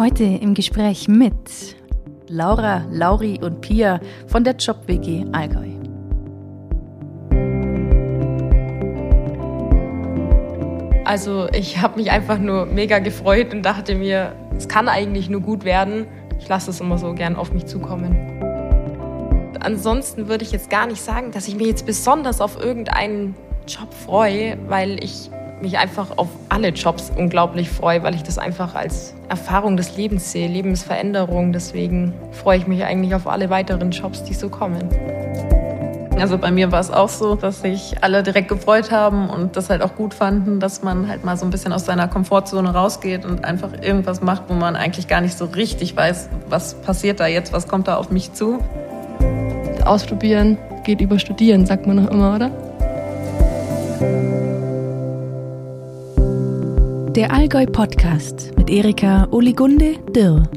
Heute im Gespräch mit Laura, Lauri und Pia von der Job WG Allgäu. Also ich habe mich einfach nur mega gefreut und dachte mir, es kann eigentlich nur gut werden. Ich lasse es immer so gern auf mich zukommen. Ansonsten würde ich jetzt gar nicht sagen, dass ich mich jetzt besonders auf irgendeinen Job freue, weil ich mich einfach auf alle Jobs unglaublich freue, weil ich das einfach als Erfahrung des Lebens sehe, Lebensveränderung. Deswegen freue ich mich eigentlich auf alle weiteren Jobs, die so kommen. Also bei mir war es auch so, dass sich alle direkt gefreut haben und das halt auch gut fanden, dass man halt mal so ein bisschen aus seiner Komfortzone rausgeht und einfach irgendwas macht, wo man eigentlich gar nicht so richtig weiß, was passiert da jetzt, was kommt da auf mich zu. Ausprobieren geht über Studieren, sagt man noch immer, oder? Der Allgäu Podcast mit Erika Oligunde Dirr.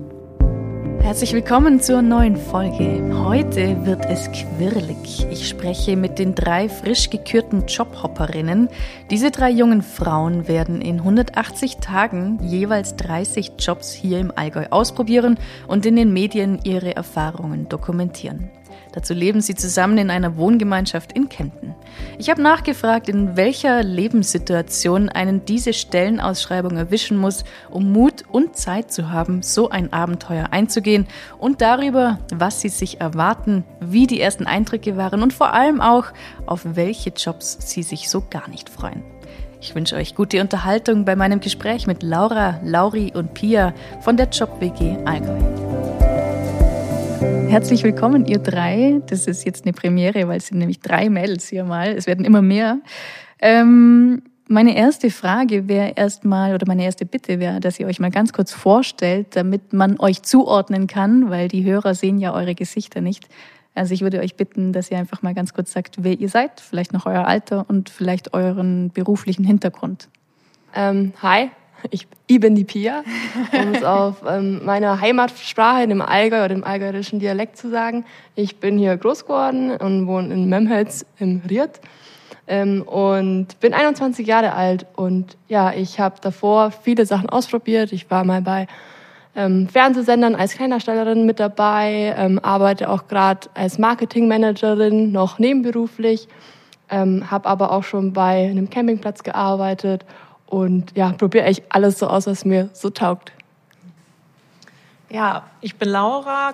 Herzlich willkommen zur neuen Folge. Heute wird es quirlig. Ich spreche mit den drei frisch gekürten Jobhopperinnen. Diese drei jungen Frauen werden in 180 Tagen jeweils 30 Jobs hier im Allgäu ausprobieren und in den Medien ihre Erfahrungen dokumentieren. Dazu leben sie zusammen in einer Wohngemeinschaft in Kempten. Ich habe nachgefragt, in welcher Lebenssituation einen diese Stellenausschreibung erwischen muss, um Mut und Zeit zu haben, so ein Abenteuer einzugehen und darüber, was sie sich erwarten, wie die ersten Eindrücke waren und vor allem auch, auf welche Jobs sie sich so gar nicht freuen. Ich wünsche euch gute Unterhaltung bei meinem Gespräch mit Laura, Lauri und Pia von der Job WG Allgäu. Herzlich willkommen, ihr drei. Das ist jetzt eine Premiere, weil es sind nämlich drei Mädels hier mal. Es werden immer mehr. Ähm, meine erste Frage wäre erstmal, oder meine erste Bitte wäre, dass ihr euch mal ganz kurz vorstellt, damit man euch zuordnen kann, weil die Hörer sehen ja eure Gesichter nicht. Also ich würde euch bitten, dass ihr einfach mal ganz kurz sagt, wer ihr seid, vielleicht noch euer Alter und vielleicht euren beruflichen Hintergrund. Ähm, hi, ich, ich bin die Pia, um es auf ähm, meiner Heimatsprache, dem Allgäu oder dem allgäuerischen Dialekt zu sagen. Ich bin hier groß geworden und wohne in Memhels im Ried ähm, und bin 21 Jahre alt. Und ja, ich habe davor viele Sachen ausprobiert. Ich war mal bei ähm, Fernsehsendern als Kleindarstellerin mit dabei, ähm, arbeite auch gerade als Marketingmanagerin noch nebenberuflich, ähm, habe aber auch schon bei einem Campingplatz gearbeitet und ja, probiere echt alles so aus, was mir so taugt. Ja, ich bin Laura,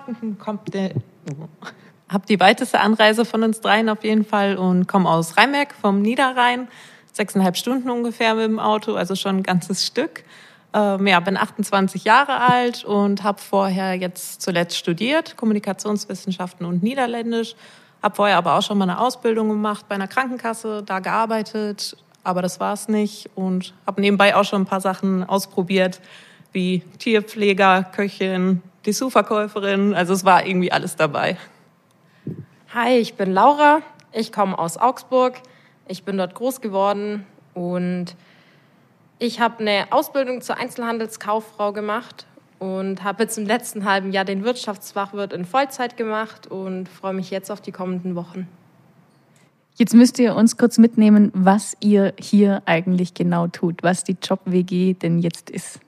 habe die weiteste Anreise von uns dreien auf jeden Fall und komme aus Rheinberg vom Niederrhein. Sechseinhalb Stunden ungefähr mit dem Auto, also schon ein ganzes Stück. Ähm, ja, bin 28 Jahre alt und habe vorher jetzt zuletzt studiert, Kommunikationswissenschaften und Niederländisch. Habe vorher aber auch schon mal eine Ausbildung gemacht bei einer Krankenkasse, da gearbeitet, aber das war es nicht und habe nebenbei auch schon ein paar Sachen ausprobiert, wie Tierpfleger, Köchin, Dessous-Verkäuferin. Also es war irgendwie alles dabei. Hi, ich bin Laura. Ich komme aus Augsburg. Ich bin dort groß geworden und ich habe eine Ausbildung zur Einzelhandelskauffrau gemacht und habe jetzt im letzten halben Jahr den Wirtschaftsfachwirt in Vollzeit gemacht und freue mich jetzt auf die kommenden Wochen. Jetzt müsst ihr uns kurz mitnehmen, was ihr hier eigentlich genau tut, was die Job-WG denn jetzt ist.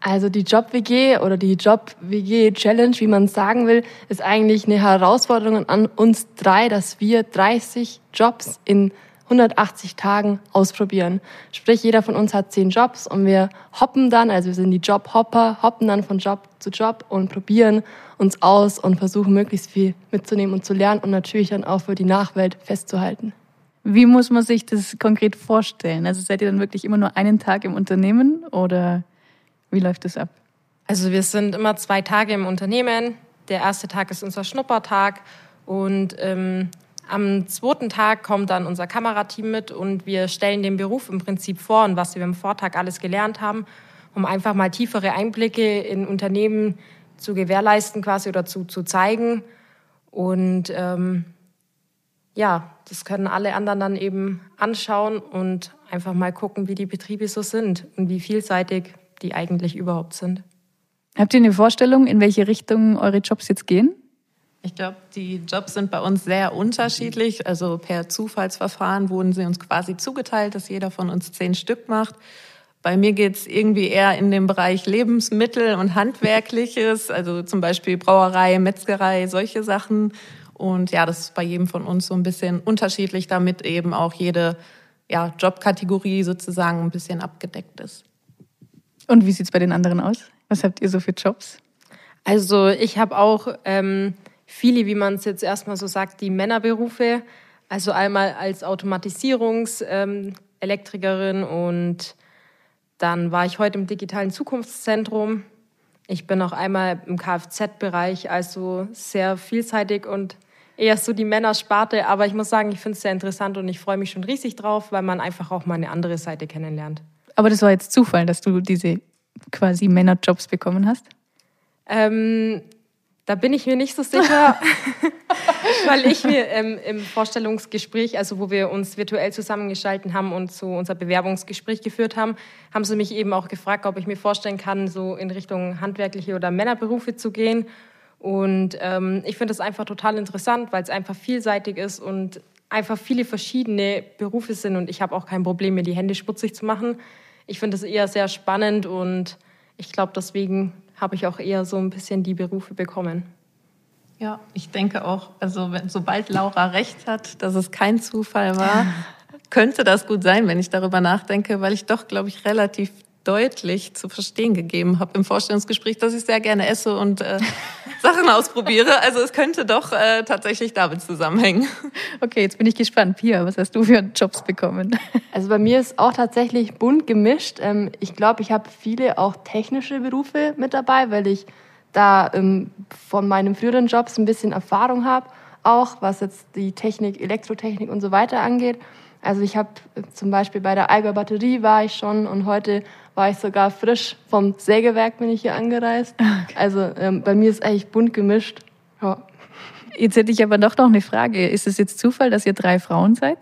Also die Job-WG oder die Job-WG-Challenge, wie man sagen will, ist eigentlich eine Herausforderung an uns drei, dass wir 30 Jobs in 180 Tagen ausprobieren. Sprich, jeder von uns hat 10 Jobs und wir hoppen dann, also wir sind die Jobhopper, hoppen dann von Job zu Job und probieren uns aus und versuchen möglichst viel mitzunehmen und zu lernen und natürlich dann auch für die Nachwelt festzuhalten. Wie muss man sich das konkret vorstellen? Also seid ihr dann wirklich immer nur einen Tag im Unternehmen oder wie läuft das ab? Also wir sind immer zwei Tage im Unternehmen. Der erste Tag ist unser Schnuppertag und ähm, am zweiten Tag kommt dann unser Kamerateam mit und wir stellen den Beruf im Prinzip vor und was wir am Vortag alles gelernt haben, um einfach mal tiefere Einblicke in Unternehmen zu gewährleisten quasi oder zu, zu zeigen. Und ähm, ja, das können alle anderen dann eben anschauen und einfach mal gucken, wie die Betriebe so sind und wie vielseitig die eigentlich überhaupt sind. Habt ihr eine Vorstellung, in welche Richtung eure Jobs jetzt gehen? Ich glaube, die Jobs sind bei uns sehr unterschiedlich. Also per Zufallsverfahren wurden sie uns quasi zugeteilt, dass jeder von uns zehn Stück macht. Bei mir geht's irgendwie eher in den Bereich Lebensmittel und Handwerkliches, also zum Beispiel Brauerei, Metzgerei, solche Sachen. Und ja, das ist bei jedem von uns so ein bisschen unterschiedlich, damit eben auch jede ja, Jobkategorie sozusagen ein bisschen abgedeckt ist. Und wie sieht's bei den anderen aus? Was habt ihr so für Jobs? Also ich habe auch ähm, viele, wie man es jetzt erstmal so sagt, die Männerberufe. Also einmal als Automatisierungselektrikerin ähm, und dann war ich heute im digitalen Zukunftszentrum. Ich bin auch einmal im Kfz-Bereich, also sehr vielseitig und eher so die Männersparte. Aber ich muss sagen, ich finde es sehr interessant und ich freue mich schon riesig drauf, weil man einfach auch mal eine andere Seite kennenlernt. Aber das war jetzt Zufall, dass du diese quasi Männerjobs bekommen hast? Ähm, da bin ich mir nicht so sicher, weil ich mir ähm, im Vorstellungsgespräch, also wo wir uns virtuell zusammengeschalten haben und so unser Bewerbungsgespräch geführt haben, haben sie mich eben auch gefragt, ob ich mir vorstellen kann, so in Richtung handwerkliche oder Männerberufe zu gehen. Und ähm, ich finde das einfach total interessant, weil es einfach vielseitig ist und einfach viele verschiedene Berufe sind. Und ich habe auch kein Problem, mir die Hände sputzig zu machen. Ich finde das eher sehr spannend und ich glaube, deswegen habe ich auch eher so ein bisschen die Berufe bekommen. Ja, ich denke auch, also wenn, sobald Laura recht hat, dass es kein Zufall war, könnte das gut sein, wenn ich darüber nachdenke, weil ich doch, glaube ich, relativ deutlich zu verstehen gegeben habe im Vorstellungsgespräch, dass ich sehr gerne esse und äh, Sachen ausprobiere. Also es könnte doch äh, tatsächlich damit zusammenhängen. Okay, jetzt bin ich gespannt. Pia, was hast du für Jobs bekommen? Also bei mir ist auch tatsächlich bunt gemischt. Ähm, ich glaube, ich habe viele auch technische Berufe mit dabei, weil ich da ähm, von meinen früheren Jobs ein bisschen Erfahrung habe, auch was jetzt die Technik, Elektrotechnik und so weiter angeht. Also ich habe äh, zum Beispiel bei der Eiger Batterie war ich schon und heute war ich sogar frisch vom Sägewerk bin ich hier angereist. Okay. Also ähm, bei mir ist eigentlich bunt gemischt. Ja. Jetzt hätte ich aber doch noch eine Frage. Ist es jetzt Zufall, dass ihr drei Frauen seid?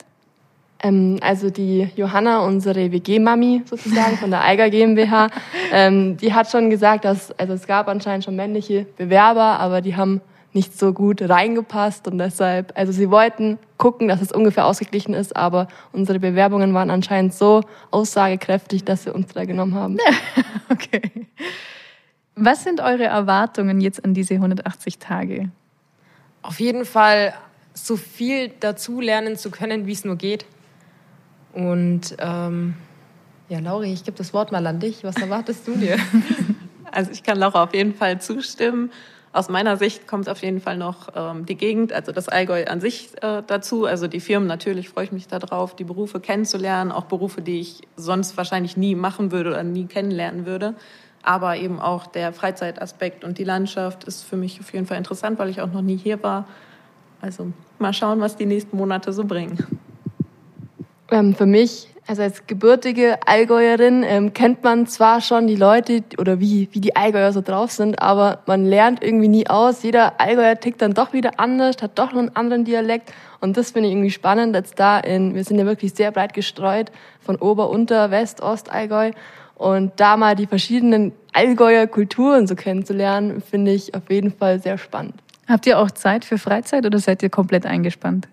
Ähm, also die Johanna, unsere WG-Mami sozusagen von der Eiger GmbH, ähm, die hat schon gesagt, dass also es gab anscheinend schon männliche Bewerber, aber die haben nicht so gut reingepasst und deshalb, also sie wollten gucken, dass es ungefähr ausgeglichen ist, aber unsere Bewerbungen waren anscheinend so aussagekräftig, dass sie uns da genommen haben. okay. Was sind eure Erwartungen jetzt an diese 180 Tage? Auf jeden Fall so viel dazu lernen zu können, wie es nur geht. Und ähm, ja, Lauri, ich gebe das Wort mal an dich. Was erwartest du dir? Also ich kann Laura auf jeden Fall zustimmen. Aus meiner Sicht kommt auf jeden Fall noch ähm, die Gegend, also das Allgäu an sich äh, dazu. Also die Firmen, natürlich freue ich mich darauf, die Berufe kennenzulernen, auch Berufe, die ich sonst wahrscheinlich nie machen würde oder nie kennenlernen würde. Aber eben auch der Freizeitaspekt und die Landschaft ist für mich auf jeden Fall interessant, weil ich auch noch nie hier war. Also mal schauen, was die nächsten Monate so bringen. Ähm, für mich also als gebürtige Allgäuerin ähm, kennt man zwar schon die Leute oder wie, wie die Allgäuer so drauf sind, aber man lernt irgendwie nie aus. Jeder Allgäuer tickt dann doch wieder anders, hat doch noch einen anderen Dialekt. Und das finde ich irgendwie spannend, als da in, wir sind ja wirklich sehr breit gestreut, von Ober-, Unter-, West-, Ost-Allgäu. Und da mal die verschiedenen Allgäuer Kulturen so kennenzulernen, finde ich auf jeden Fall sehr spannend. Habt ihr auch Zeit für Freizeit oder seid ihr komplett eingespannt?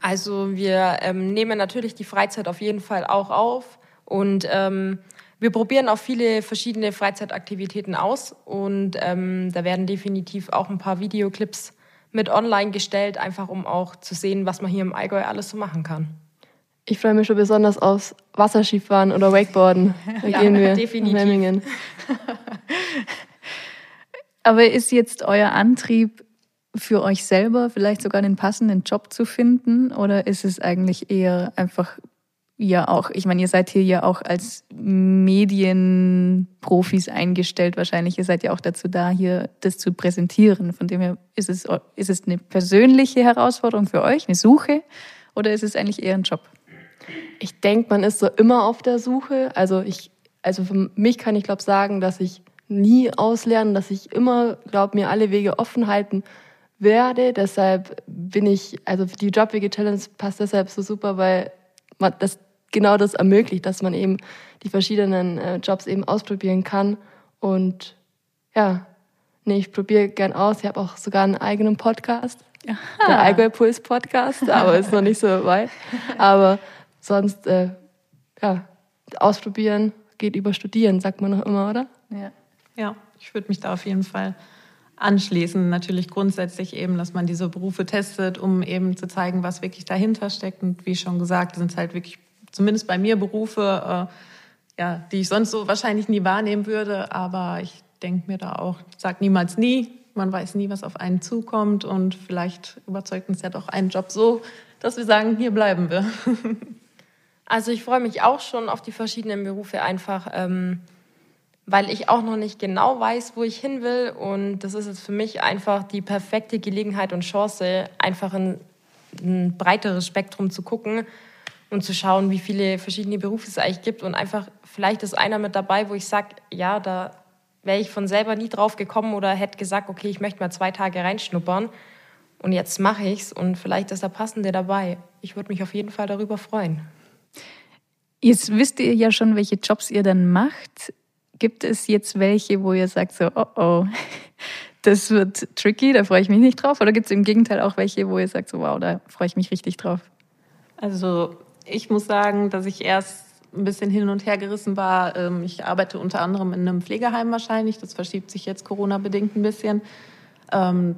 Also wir ähm, nehmen natürlich die Freizeit auf jeden Fall auch auf und ähm, wir probieren auch viele verschiedene Freizeitaktivitäten aus und ähm, da werden definitiv auch ein paar Videoclips mit online gestellt, einfach um auch zu sehen, was man hier im Allgäu alles so machen kann. Ich freue mich schon besonders aufs Wasserskifahren oder Wakeboarden. Da ja, gehen wir definitiv. nach Memmingen. Aber ist jetzt euer Antrieb für euch selber vielleicht sogar einen passenden Job zu finden? Oder ist es eigentlich eher einfach ja auch, ich meine, ihr seid hier ja auch als Medienprofis eingestellt wahrscheinlich. Ihr seid ja auch dazu da, hier das zu präsentieren. Von dem her ist es, ist es eine persönliche Herausforderung für euch, eine Suche, oder ist es eigentlich eher ein Job? Ich denke, man ist so immer auf der Suche. Also ich, also für mich kann ich glaube sagen, dass ich nie auslernen, dass ich immer glaube mir alle Wege offen halten werde. Deshalb bin ich, also die Jobwege Challenge passt deshalb so super, weil man das genau das ermöglicht, dass man eben die verschiedenen äh, Jobs eben ausprobieren kann. Und ja, nee, ich probiere gern aus. Ich habe auch sogar einen eigenen Podcast, Aha. der Allgäu Puls Podcast, aber ist noch nicht so weit. Aber sonst, äh, ja, ausprobieren, geht über Studieren, sagt man noch immer, oder? Ja, ja ich würde mich da auf jeden Fall anschließen. Natürlich grundsätzlich eben, dass man diese Berufe testet, um eben zu zeigen, was wirklich dahinter steckt. Und wie schon gesagt, sind es halt wirklich, zumindest bei mir, Berufe, äh, ja, die ich sonst so wahrscheinlich nie wahrnehmen würde. Aber ich denke mir da auch, sag niemals nie. Man weiß nie, was auf einen zukommt. Und vielleicht überzeugt uns ja doch ein Job so, dass wir sagen, hier bleiben wir. Also ich freue mich auch schon auf die verschiedenen Berufe einfach. Ähm weil ich auch noch nicht genau weiß, wo ich hin will. Und das ist jetzt für mich einfach die perfekte Gelegenheit und Chance, einfach ein, ein breiteres Spektrum zu gucken und zu schauen, wie viele verschiedene Berufe es eigentlich gibt. Und einfach, vielleicht ist einer mit dabei, wo ich sage, ja, da wäre ich von selber nie drauf gekommen oder hätte gesagt, okay, ich möchte mal zwei Tage reinschnuppern. Und jetzt mache ich es und vielleicht ist der passende dabei. Ich würde mich auf jeden Fall darüber freuen. Jetzt wisst ihr ja schon, welche Jobs ihr dann macht. Gibt es jetzt welche, wo ihr sagt so, oh oh, das wird tricky, da freue ich mich nicht drauf? Oder gibt es im Gegenteil auch welche, wo ihr sagt so, wow, da freue ich mich richtig drauf? Also ich muss sagen, dass ich erst ein bisschen hin und her gerissen war. Ähm, ich arbeite unter anderem in einem Pflegeheim wahrscheinlich. Das verschiebt sich jetzt Corona-bedingt ein bisschen. Ähm,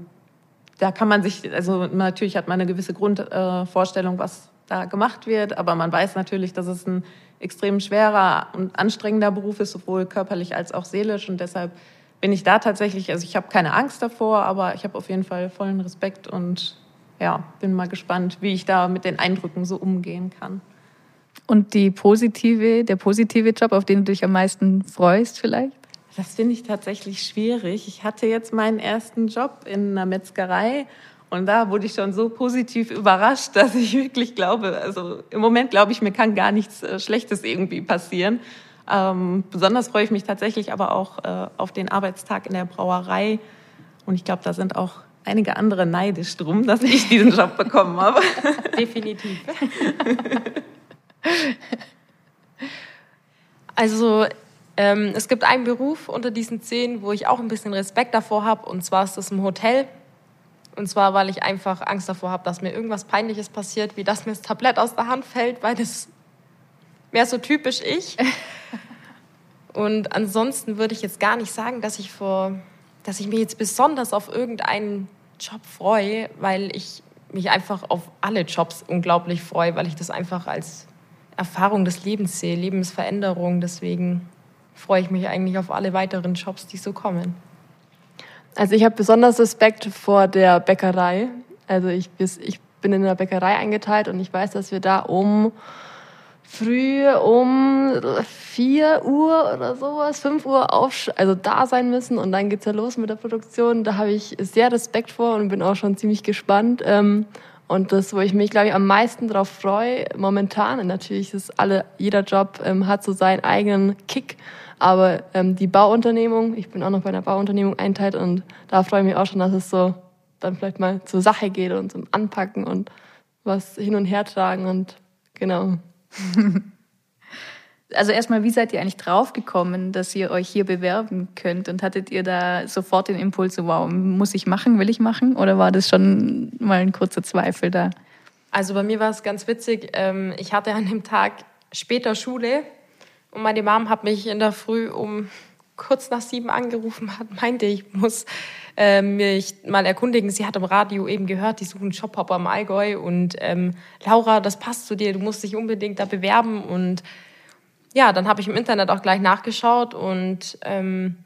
da kann man sich, also natürlich hat man eine gewisse Grundvorstellung, was da gemacht wird, aber man weiß natürlich, dass es ein extrem schwerer und anstrengender Beruf ist, sowohl körperlich als auch seelisch. Und deshalb bin ich da tatsächlich, also ich habe keine Angst davor, aber ich habe auf jeden Fall vollen Respekt und ja, bin mal gespannt, wie ich da mit den Eindrücken so umgehen kann. Und die positive, der positive Job, auf den du dich am meisten freust vielleicht? Das finde ich tatsächlich schwierig. Ich hatte jetzt meinen ersten Job in einer Metzgerei und da wurde ich schon so positiv überrascht, dass ich wirklich glaube, also im Moment glaube ich, mir kann gar nichts äh, Schlechtes irgendwie passieren. Ähm, besonders freue ich mich tatsächlich aber auch äh, auf den Arbeitstag in der Brauerei. Und ich glaube, da sind auch einige andere neidisch drum, dass ich diesen Job bekommen habe. Definitiv. Also ähm, es gibt einen Beruf unter diesen zehn, wo ich auch ein bisschen Respekt davor habe, und zwar ist das im Hotel. Und zwar, weil ich einfach Angst davor habe, dass mir irgendwas Peinliches passiert, wie dass mir das Tablett aus der Hand fällt, weil das wäre so typisch ich. Und ansonsten würde ich jetzt gar nicht sagen, dass ich vor, dass ich mich jetzt besonders auf irgendeinen Job freue, weil ich mich einfach auf alle Jobs unglaublich freue, weil ich das einfach als Erfahrung des Lebens sehe, Lebensveränderung. Deswegen freue ich mich eigentlich auf alle weiteren Jobs, die so kommen. Also ich habe besonders Respekt vor der Bäckerei. Also ich, ich bin in der Bäckerei eingeteilt und ich weiß, dass wir da um früh um 4 Uhr oder sowas, 5 Uhr auf, also da sein müssen und dann geht's ja los mit der Produktion. Da habe ich sehr Respekt vor und bin auch schon ziemlich gespannt. Ähm, und das, wo ich mich, glaube ich, am meisten darauf freue, momentan, natürlich ist alle, jeder Job ähm, hat so seinen eigenen Kick, aber ähm, die Bauunternehmung, ich bin auch noch bei einer Bauunternehmung einteilt und da freue ich mich auch schon, dass es so dann vielleicht mal zur Sache geht und zum Anpacken und was hin und her tragen und genau. Also erstmal, wie seid ihr eigentlich draufgekommen, dass ihr euch hier bewerben könnt? Und hattet ihr da sofort den Impuls, so, wow, muss ich machen, will ich machen? Oder war das schon mal ein kurzer Zweifel da? Also bei mir war es ganz witzig. Ähm, ich hatte an dem Tag später Schule und meine Mom hat mich in der Früh um kurz nach sieben angerufen, hat, meinte, ich muss äh, mich mal erkundigen. Sie hat im Radio eben gehört, die suchen Jobhopper im Allgäu und ähm, Laura, das passt zu dir, du musst dich unbedingt da bewerben. Und ja, dann habe ich im Internet auch gleich nachgeschaut und ähm,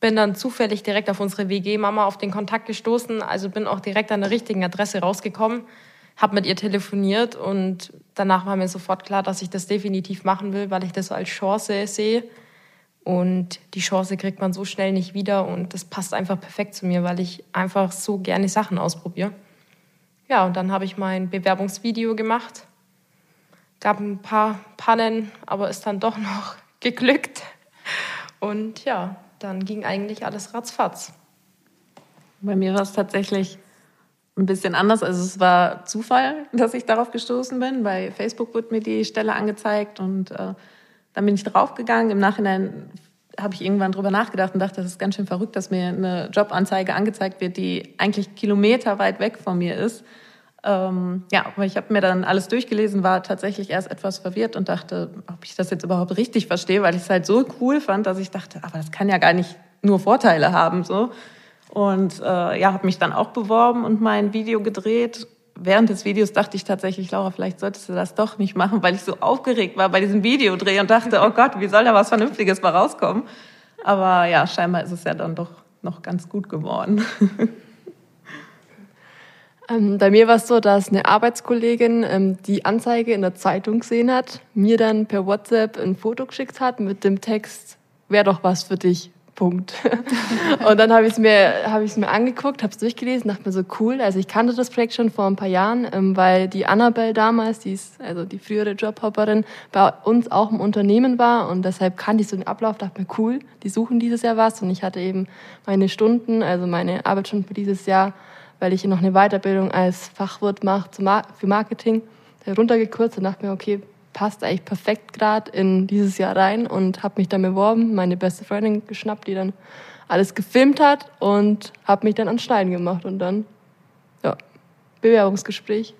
bin dann zufällig direkt auf unsere WG-Mama auf den Kontakt gestoßen, also bin auch direkt an der richtigen Adresse rausgekommen habe mit ihr telefoniert und danach war mir sofort klar, dass ich das definitiv machen will, weil ich das als Chance sehe. Und die Chance kriegt man so schnell nicht wieder und das passt einfach perfekt zu mir, weil ich einfach so gerne Sachen ausprobiere. Ja, und dann habe ich mein Bewerbungsvideo gemacht. Gab ein paar Pannen, aber ist dann doch noch geglückt. Und ja, dann ging eigentlich alles ratzfatz. Bei mir war es tatsächlich ein bisschen anders. Also es war Zufall, dass ich darauf gestoßen bin. Bei Facebook wurde mir die Stelle angezeigt und äh, dann bin ich draufgegangen. Im Nachhinein habe ich irgendwann drüber nachgedacht und dachte, das ist ganz schön verrückt, dass mir eine Jobanzeige angezeigt wird, die eigentlich kilometerweit weg von mir ist. Ähm, ja, aber ich habe mir dann alles durchgelesen, war tatsächlich erst etwas verwirrt und dachte, ob ich das jetzt überhaupt richtig verstehe, weil ich es halt so cool fand, dass ich dachte, aber das kann ja gar nicht nur Vorteile haben so. Und äh, ja, habe mich dann auch beworben und mein Video gedreht. Während des Videos dachte ich tatsächlich, Laura, vielleicht solltest du das doch nicht machen, weil ich so aufgeregt war bei diesem Videodreh und dachte, oh Gott, wie soll da was Vernünftiges mal rauskommen? Aber ja, scheinbar ist es ja dann doch noch ganz gut geworden. Ähm, bei mir war es so, dass eine Arbeitskollegin ähm, die Anzeige in der Zeitung gesehen hat, mir dann per WhatsApp ein Foto geschickt hat mit dem Text, wäre doch was für dich. Punkt. und dann habe ich es mir, hab mir angeguckt, habe es durchgelesen, dachte mir so cool. Also ich kannte das Projekt schon vor ein paar Jahren, ähm, weil die Annabelle damals, die ist also die frühere Jobhopperin, bei uns auch im Unternehmen war und deshalb kannte ich so den Ablauf, dachte mir cool, die suchen dieses Jahr was und ich hatte eben meine Stunden, also meine Arbeitsstunden für dieses Jahr weil ich noch eine Weiterbildung als Fachwirt mache für Marketing, runtergekürzt und dachte mir, okay, passt eigentlich perfekt gerade in dieses Jahr rein und habe mich dann beworben, meine beste Freundin geschnappt, die dann alles gefilmt hat und habe mich dann ans Schneiden gemacht und dann, ja, Bewerbungsgespräch.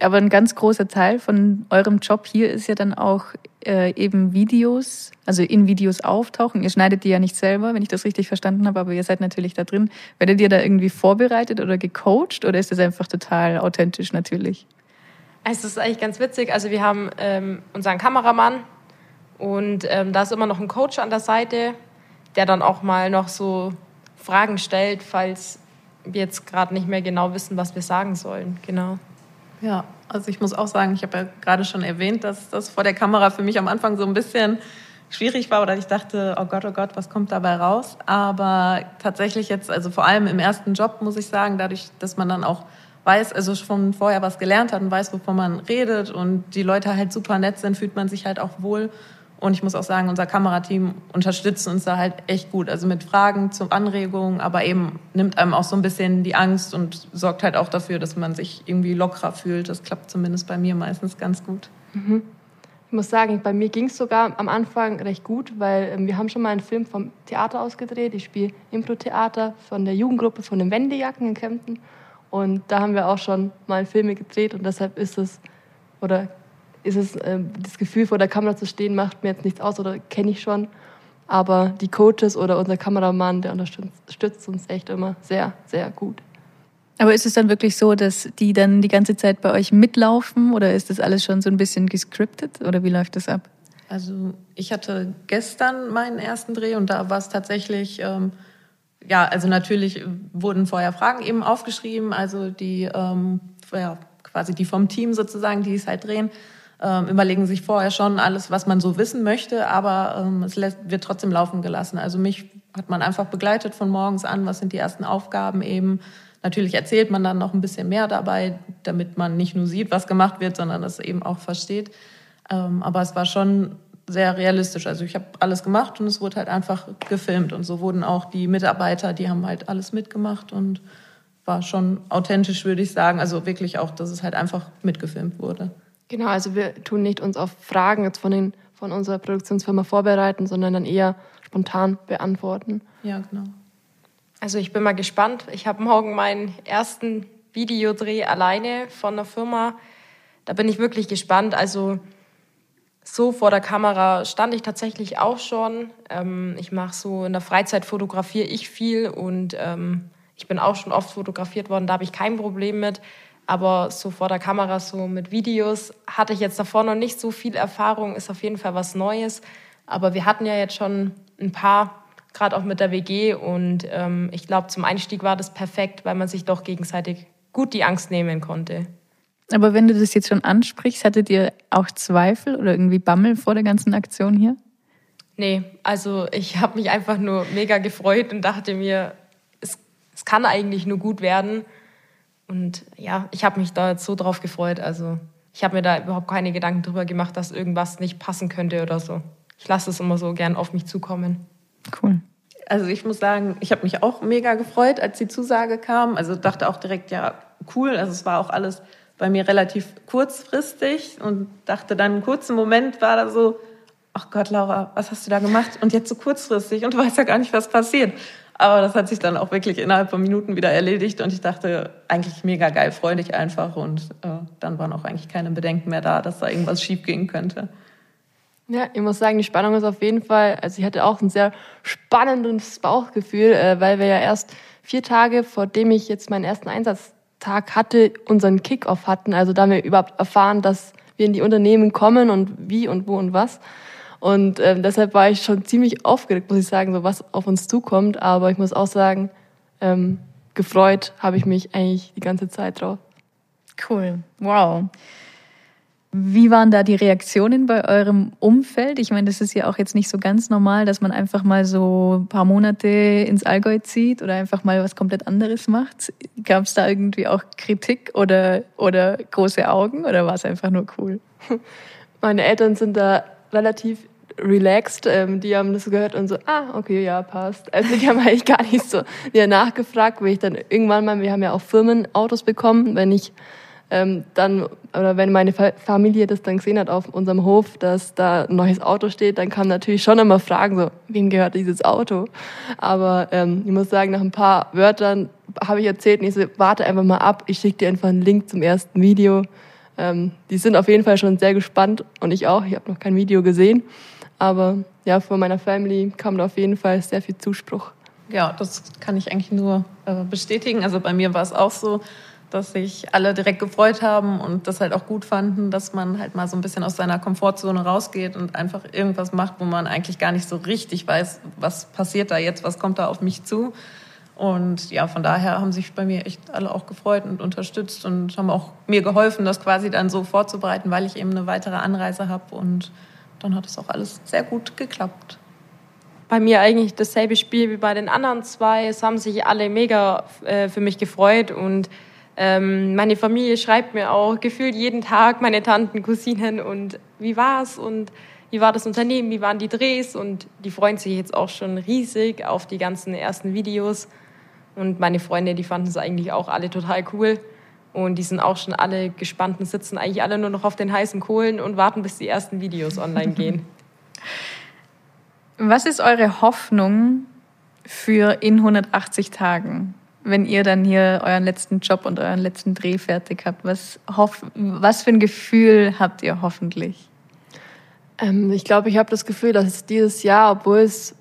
Aber ein ganz großer Teil von eurem Job hier ist ja dann auch äh, eben Videos, also in Videos auftauchen. Ihr schneidet die ja nicht selber, wenn ich das richtig verstanden habe, aber ihr seid natürlich da drin. Werdet ihr da irgendwie vorbereitet oder gecoacht oder ist das einfach total authentisch natürlich? Es ist eigentlich ganz witzig. Also wir haben ähm, unseren Kameramann und ähm, da ist immer noch ein Coach an der Seite, der dann auch mal noch so Fragen stellt, falls wir jetzt gerade nicht mehr genau wissen, was wir sagen sollen. Genau. Ja, also ich muss auch sagen, ich habe ja gerade schon erwähnt, dass das vor der Kamera für mich am Anfang so ein bisschen schwierig war oder ich dachte, oh Gott, oh Gott, was kommt dabei raus? Aber tatsächlich jetzt, also vor allem im ersten Job, muss ich sagen, dadurch, dass man dann auch weiß, also schon vorher was gelernt hat und weiß, wovon man redet und die Leute halt super nett sind, fühlt man sich halt auch wohl. Und ich muss auch sagen, unser Kamerateam unterstützt uns da halt echt gut. Also mit Fragen zur Anregung, aber eben nimmt einem auch so ein bisschen die Angst und sorgt halt auch dafür, dass man sich irgendwie lockerer fühlt. Das klappt zumindest bei mir meistens ganz gut. Mhm. Ich muss sagen, bei mir ging es sogar am Anfang recht gut, weil ähm, wir haben schon mal einen Film vom Theater ausgedreht. Ich spiele Impro-Theater von der Jugendgruppe von den Wendejacken in Kempten. Und da haben wir auch schon mal Filme gedreht und deshalb ist es, oder ist es, äh, das Gefühl vor der Kamera zu stehen, macht mir jetzt nichts aus oder kenne ich schon. Aber die Coaches oder unser Kameramann, der unterstützt uns echt immer sehr, sehr gut. Aber ist es dann wirklich so, dass die dann die ganze Zeit bei euch mitlaufen oder ist das alles schon so ein bisschen gescriptet oder wie läuft das ab? Also ich hatte gestern meinen ersten Dreh und da war es tatsächlich, ähm, ja, also natürlich wurden vorher Fragen eben aufgeschrieben, also die, ähm, ja, quasi die vom Team sozusagen, die es halt drehen, ähm, überlegen sich vorher schon alles, was man so wissen möchte, aber ähm, es lässt, wird trotzdem laufen gelassen. Also mich hat man einfach begleitet von morgens an, was sind die ersten Aufgaben eben. Natürlich erzählt man dann noch ein bisschen mehr dabei, damit man nicht nur sieht, was gemacht wird, sondern es eben auch versteht. Ähm, aber es war schon sehr realistisch. Also ich habe alles gemacht und es wurde halt einfach gefilmt. Und so wurden auch die Mitarbeiter, die haben halt alles mitgemacht und war schon authentisch, würde ich sagen. Also wirklich auch, dass es halt einfach mitgefilmt wurde. Genau, also wir tun nicht uns auf Fragen jetzt von, den, von unserer Produktionsfirma vorbereiten, sondern dann eher spontan beantworten. Ja, genau. Also ich bin mal gespannt. Ich habe morgen meinen ersten Videodreh alleine von der Firma. Da bin ich wirklich gespannt. Also so vor der Kamera stand ich tatsächlich auch schon. Ähm, ich mache so in der Freizeit fotografiere ich viel und ähm, ich bin auch schon oft fotografiert worden. Da habe ich kein Problem mit. Aber so vor der Kamera, so mit Videos, hatte ich jetzt davor noch nicht so viel Erfahrung, ist auf jeden Fall was Neues. Aber wir hatten ja jetzt schon ein paar, gerade auch mit der WG. Und ähm, ich glaube, zum Einstieg war das perfekt, weil man sich doch gegenseitig gut die Angst nehmen konnte. Aber wenn du das jetzt schon ansprichst, hattet ihr auch Zweifel oder irgendwie Bammel vor der ganzen Aktion hier? Nee, also ich habe mich einfach nur mega gefreut und dachte mir, es, es kann eigentlich nur gut werden. Und ja, ich habe mich da jetzt so drauf gefreut. Also ich habe mir da überhaupt keine Gedanken drüber gemacht, dass irgendwas nicht passen könnte oder so. Ich lasse es immer so gern auf mich zukommen. Cool. Also ich muss sagen, ich habe mich auch mega gefreut, als die Zusage kam. Also dachte auch direkt, ja, cool. Also es war auch alles bei mir relativ kurzfristig und dachte dann einen kurzen Moment war da so, ach Gott, Laura, was hast du da gemacht? Und jetzt so kurzfristig und du weißt ja gar nicht, was passiert. Aber das hat sich dann auch wirklich innerhalb von Minuten wieder erledigt und ich dachte, eigentlich mega geil, freu dich einfach. Und äh, dann waren auch eigentlich keine Bedenken mehr da, dass da irgendwas schief gehen könnte. Ja, ich muss sagen, die Spannung ist auf jeden Fall, also ich hatte auch ein sehr spannendes Bauchgefühl, äh, weil wir ja erst vier Tage, vor dem ich jetzt meinen ersten Einsatztag hatte, unseren Kickoff hatten. Also da haben wir überhaupt erfahren, dass wir in die Unternehmen kommen und wie und wo und was. Und ähm, deshalb war ich schon ziemlich aufgeregt, muss ich sagen, so was auf uns zukommt. Aber ich muss auch sagen, ähm, gefreut habe ich mich eigentlich die ganze Zeit drauf. Cool, wow. Wie waren da die Reaktionen bei eurem Umfeld? Ich meine, das ist ja auch jetzt nicht so ganz normal, dass man einfach mal so ein paar Monate ins Allgäu zieht oder einfach mal was komplett anderes macht. Gab es da irgendwie auch Kritik oder, oder große Augen oder war es einfach nur cool? Meine Eltern sind da relativ relaxed. Ähm, die haben das gehört und so, ah, okay, ja, passt. Also die haben eigentlich gar nicht so ja, nachgefragt, weil ich dann irgendwann mal, wir haben ja auch Firmenautos bekommen, wenn ich ähm, dann, oder wenn meine Familie das dann gesehen hat auf unserem Hof, dass da ein neues Auto steht, dann kam natürlich schon immer Fragen so, wem gehört dieses Auto? Aber ähm, ich muss sagen, nach ein paar Wörtern habe ich erzählt ich so, warte einfach mal ab, ich schicke dir einfach einen Link zum ersten Video. Ähm, die sind auf jeden Fall schon sehr gespannt und ich auch, ich habe noch kein Video gesehen. Aber ja, von meiner Family kam da auf jeden Fall sehr viel Zuspruch. Ja, das kann ich eigentlich nur äh, bestätigen. Also bei mir war es auch so, dass sich alle direkt gefreut haben und das halt auch gut fanden, dass man halt mal so ein bisschen aus seiner Komfortzone rausgeht und einfach irgendwas macht, wo man eigentlich gar nicht so richtig weiß, was passiert da jetzt, was kommt da auf mich zu. Und ja, von daher haben sich bei mir echt alle auch gefreut und unterstützt und haben auch mir geholfen, das quasi dann so vorzubereiten, weil ich eben eine weitere Anreise habe. Und dann hat es auch alles sehr gut geklappt. Bei mir eigentlich dasselbe Spiel wie bei den anderen zwei. Es haben sich alle mega äh, für mich gefreut und ähm, meine Familie schreibt mir auch gefühlt jeden Tag, meine Tanten, Cousinen und wie war's und wie war das Unternehmen, wie waren die Drehs und die freuen sich jetzt auch schon riesig auf die ganzen ersten Videos. Und meine Freunde, die fanden es eigentlich auch alle total cool. Und die sind auch schon alle gespannt und sitzen eigentlich alle nur noch auf den heißen Kohlen und warten, bis die ersten Videos online gehen. Was ist eure Hoffnung für in 180 Tagen? Wenn ihr dann hier euren letzten Job und euren letzten Dreh fertig habt? Was, hoff, was für ein Gefühl habt ihr hoffentlich? Ähm, ich glaube, ich habe das Gefühl, dass dieses Jahr, obwohl es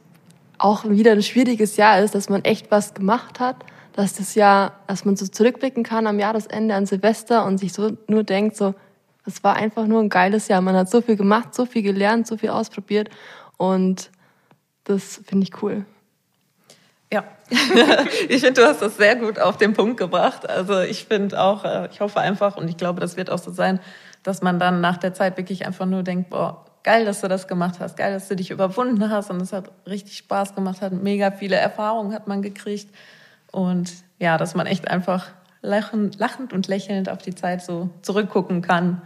auch wieder ein schwieriges Jahr ist, dass man echt was gemacht hat, dass das Jahr, dass man so zurückblicken kann am Jahresende an Silvester und sich so nur denkt, so, es war einfach nur ein geiles Jahr. Man hat so viel gemacht, so viel gelernt, so viel ausprobiert und das finde ich cool. Ja, ich finde, du hast das sehr gut auf den Punkt gebracht. Also ich finde auch, äh, ich hoffe einfach und ich glaube, das wird auch so sein, dass man dann nach der Zeit wirklich einfach nur denkt, boah, geil, dass du das gemacht hast, geil, dass du dich überwunden hast und es hat richtig Spaß gemacht, hat mega viele Erfahrungen hat man gekriegt und ja, dass man echt einfach lachend, lachend und lächelnd auf die Zeit so zurückgucken kann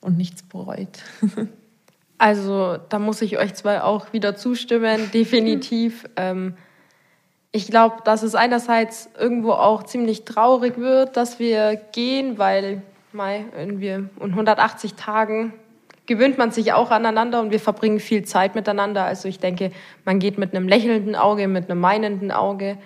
und nichts bereut. Also da muss ich euch zwei auch wieder zustimmen, definitiv. ähm, ich glaube, dass es einerseits irgendwo auch ziemlich traurig wird, dass wir gehen, weil Mai, irgendwie in 180 Tagen gewöhnt man sich auch aneinander und wir verbringen viel Zeit miteinander. Also ich denke, man geht mit einem lächelnden Auge, mit einem meinenden Auge,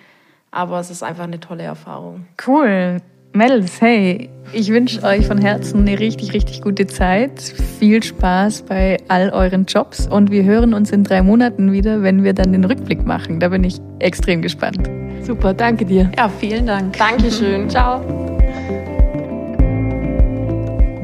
aber es ist einfach eine tolle Erfahrung. Cool. Mädels, hey, ich wünsche euch von Herzen eine richtig, richtig gute Zeit. Viel Spaß bei all euren Jobs und wir hören uns in drei Monaten wieder, wenn wir dann den Rückblick machen. Da bin ich extrem gespannt. Super, danke dir. Ja, vielen Dank. Dankeschön. Ciao.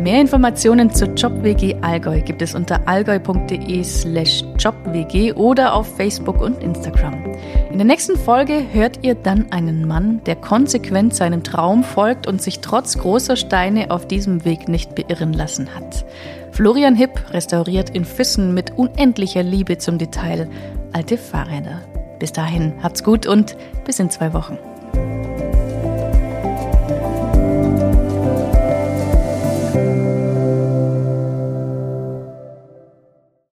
Mehr Informationen zur JobWG Allgäu gibt es unter allgäu.de slash jobwg oder auf Facebook und Instagram. In der nächsten Folge hört ihr dann einen Mann, der konsequent seinem Traum folgt und sich trotz großer Steine auf diesem Weg nicht beirren lassen hat. Florian Hipp restauriert in Füssen mit unendlicher Liebe zum Detail alte Fahrräder. Bis dahin, habt's gut und bis in zwei Wochen.